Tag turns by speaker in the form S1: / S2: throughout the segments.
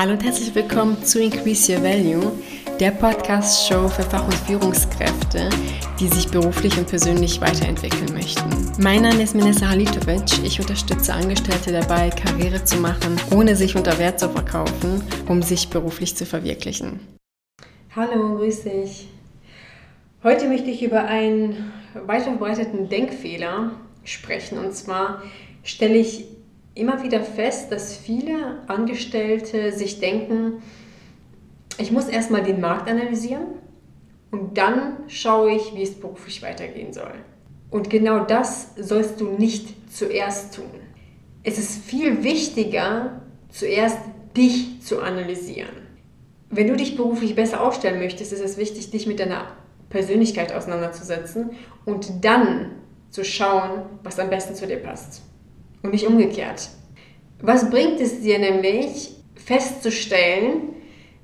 S1: Hallo und herzlich willkommen zu Increase Your Value, der Podcast-Show für Fach- und Führungskräfte, die sich beruflich und persönlich weiterentwickeln möchten. Mein Name ist Minessa Halitovic. Ich unterstütze Angestellte dabei, Karriere zu machen, ohne sich unter Wert zu verkaufen, um sich beruflich zu verwirklichen.
S2: Hallo, grüß dich. Heute möchte ich über einen weit verbreiteten Denkfehler sprechen. Und zwar stelle ich immer wieder fest, dass viele Angestellte sich denken, ich muss erstmal den Markt analysieren und dann schaue ich, wie es beruflich weitergehen soll. Und genau das sollst du nicht zuerst tun. Es ist viel wichtiger, zuerst dich zu analysieren. Wenn du dich beruflich besser aufstellen möchtest, ist es wichtig, dich mit deiner Persönlichkeit auseinanderzusetzen und dann zu schauen, was am besten zu dir passt und nicht umgekehrt. Was bringt es dir nämlich festzustellen,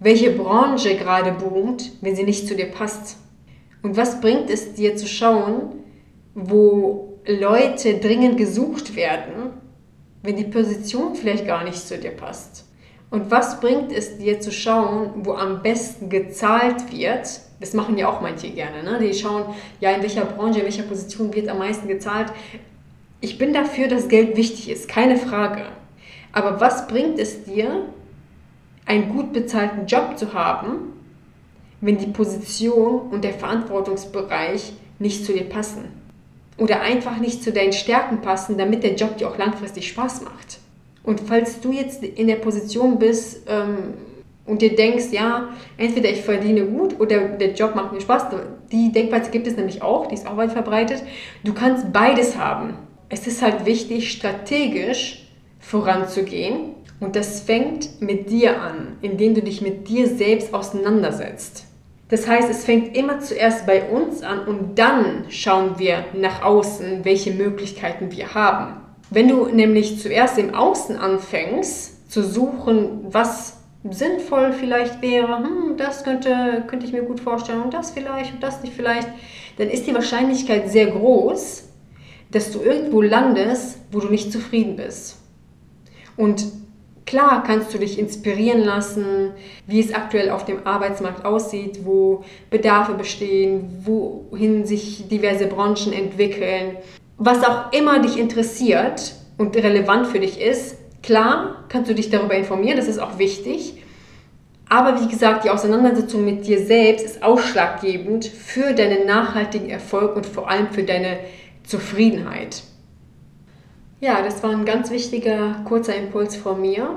S2: welche Branche gerade boomt, wenn sie nicht zu dir passt? Und was bringt es dir zu schauen, wo Leute dringend gesucht werden, wenn die Position vielleicht gar nicht zu dir passt? Und was bringt es dir zu schauen, wo am besten gezahlt wird? Das machen ja auch manche gerne. Ne? Die schauen, ja, in welcher Branche, in welcher Position wird am meisten gezahlt. Ich bin dafür, dass Geld wichtig ist, keine Frage. Aber was bringt es dir, einen gut bezahlten Job zu haben, wenn die Position und der Verantwortungsbereich nicht zu dir passen? Oder einfach nicht zu deinen Stärken passen, damit der Job dir auch langfristig Spaß macht? Und falls du jetzt in der Position bist ähm, und dir denkst, ja, entweder ich verdiene gut oder der Job macht mir Spaß, die Denkweise gibt es nämlich auch, die ist auch weit verbreitet. Du kannst beides haben es ist halt wichtig, strategisch voranzugehen. Und das fängt mit dir an, indem du dich mit dir selbst auseinandersetzt. Das heißt, es fängt immer zuerst bei uns an und dann schauen wir nach außen, welche Möglichkeiten wir haben. Wenn du nämlich zuerst im Außen anfängst zu suchen, was sinnvoll vielleicht wäre, hm, das könnte, könnte ich mir gut vorstellen und das vielleicht und das nicht vielleicht, dann ist die Wahrscheinlichkeit sehr groß, dass du irgendwo landest, wo du nicht zufrieden bist. Und klar kannst du dich inspirieren lassen, wie es aktuell auf dem Arbeitsmarkt aussieht, wo Bedarfe bestehen, wohin sich diverse Branchen entwickeln. Was auch immer dich interessiert und relevant für dich ist, klar kannst du dich darüber informieren, das ist auch wichtig. Aber wie gesagt, die Auseinandersetzung mit dir selbst ist ausschlaggebend für deinen nachhaltigen Erfolg und vor allem für deine Zufriedenheit. Ja, das war ein ganz wichtiger kurzer Impuls von mir.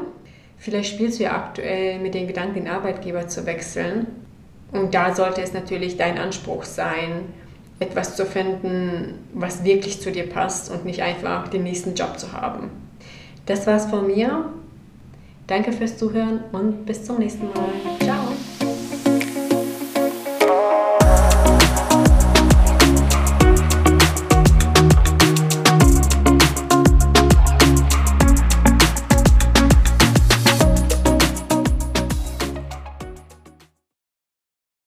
S2: Vielleicht spielst du ja aktuell mit den Gedanken, den Arbeitgeber zu wechseln. Und da sollte es natürlich dein Anspruch sein, etwas zu finden, was wirklich zu dir passt und nicht einfach den nächsten Job zu haben. Das war's von mir. Danke fürs Zuhören und bis zum nächsten Mal.